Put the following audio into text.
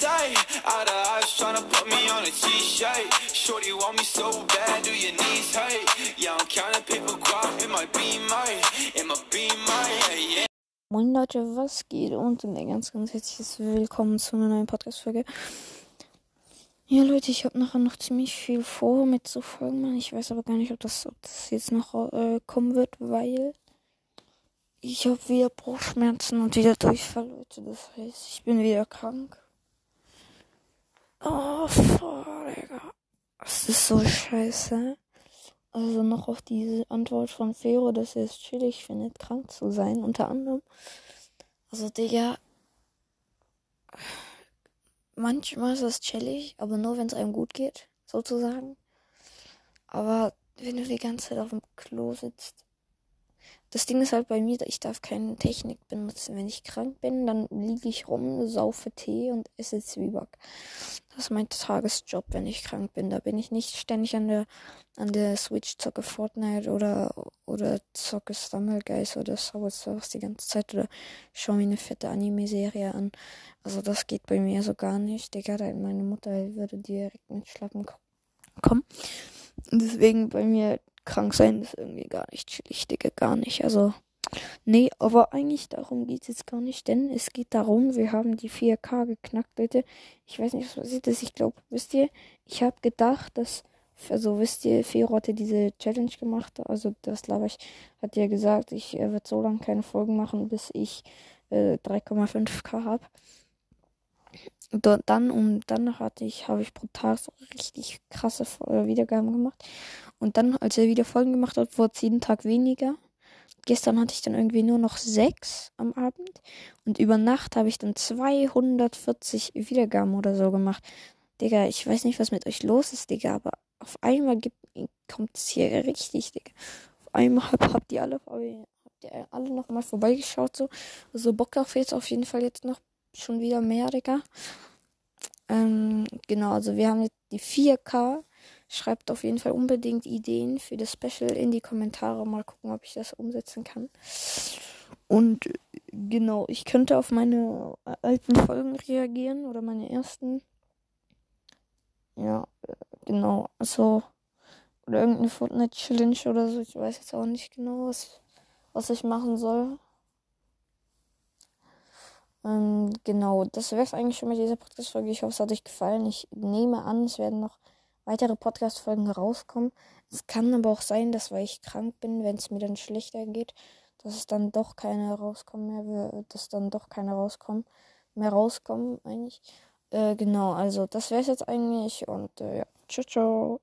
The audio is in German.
sight. Out of eyes tryna put me on a t-shirt. Shorty want me so bad, do your knees hurt? Yeah, I'm counting paper guap in my beamer, in my beamer, yeah, yeah. Moin Leute, was geht? Und ein ganz, ganz herzliches Willkommen zu einer neuen Podcast-Folge. Ja, Leute, ich habe nachher noch ziemlich viel vor mit so Folgen. Ich weiß aber gar nicht, ob das, ob das jetzt noch äh, kommen wird, weil ich habe wieder Bruchschmerzen und wieder Durchfall, Leute. Das heißt, ich bin wieder krank. Digga. Das ist so scheiße. Also noch auf diese Antwort von Fero, dass er es chillig findet, krank zu sein, unter anderem. Also, Digga. Manchmal ist es chillig, aber nur wenn es einem gut geht, sozusagen. Aber wenn du die ganze Zeit auf dem Klo sitzt, das Ding ist halt bei mir, ich darf keine Technik benutzen. Wenn ich krank bin, dann liege ich rum, saufe Tee und esse Zwieback. Das ist mein Tagesjob, wenn ich krank bin. Da bin ich nicht ständig an der, an der Switch, zocke Fortnite oder, oder zocke Stumblegeist oder Sour Surfs die ganze Zeit oder schaue mir eine fette Anime-Serie an. Also das geht bei mir so gar nicht. Digga, meine Mutter würde direkt mit Schlappen kommen. Deswegen bei mir krank sein ist irgendwie gar nicht chillig, Digga, gar nicht. Also, nee, aber eigentlich darum geht es jetzt gar nicht, denn es geht darum, wir haben die 4K geknackt, Leute. Ich weiß nicht, was passiert ist. Ich glaube, wisst ihr, ich habe gedacht, dass, also wisst ihr, Fero hatte diese Challenge gemacht, also das glaube ich, hat ja gesagt, ich äh, werde so lange keine Folgen machen, bis ich äh, 3,5K habe dann und dann hatte ich, habe ich pro Tag so richtig krasse äh, Wiedergaben gemacht. Und dann, als er wieder Folgen gemacht hat, wurde es jeden Tag weniger. Gestern hatte ich dann irgendwie nur noch sechs am Abend. Und über Nacht habe ich dann 240 Wiedergaben oder so gemacht. Digga, ich weiß nicht, was mit euch los ist, Digga, aber auf einmal kommt es hier richtig, Digga. Auf einmal habt, ihr alle, habt ihr alle nochmal vorbeigeschaut, so. Also Bock auf jetzt auf jeden Fall jetzt noch schon wieder mehr, Digga. Ähm, genau, also wir haben jetzt die 4K. Schreibt auf jeden Fall unbedingt Ideen für das Special in die Kommentare. Mal gucken, ob ich das umsetzen kann. Und genau, ich könnte auf meine alten Folgen reagieren oder meine ersten. Ja, genau. Also, oder irgendeine Fortnite-Challenge oder so. Ich weiß jetzt auch nicht genau, was, was ich machen soll. Ähm, genau, das wäre es eigentlich schon mit dieser Podcast-Folge. Ich hoffe, es hat euch gefallen. Ich nehme an, es werden noch weitere Podcast-Folgen rauskommen. Es kann aber auch sein, dass, weil ich krank bin, wenn es mir dann schlechter geht, dass es dann doch keine rauskommen mehr, dass dann doch keine rauskommen, mehr rauskommen, eigentlich. Äh, genau, also das wäre es jetzt eigentlich und äh, ja, ciao, ciao.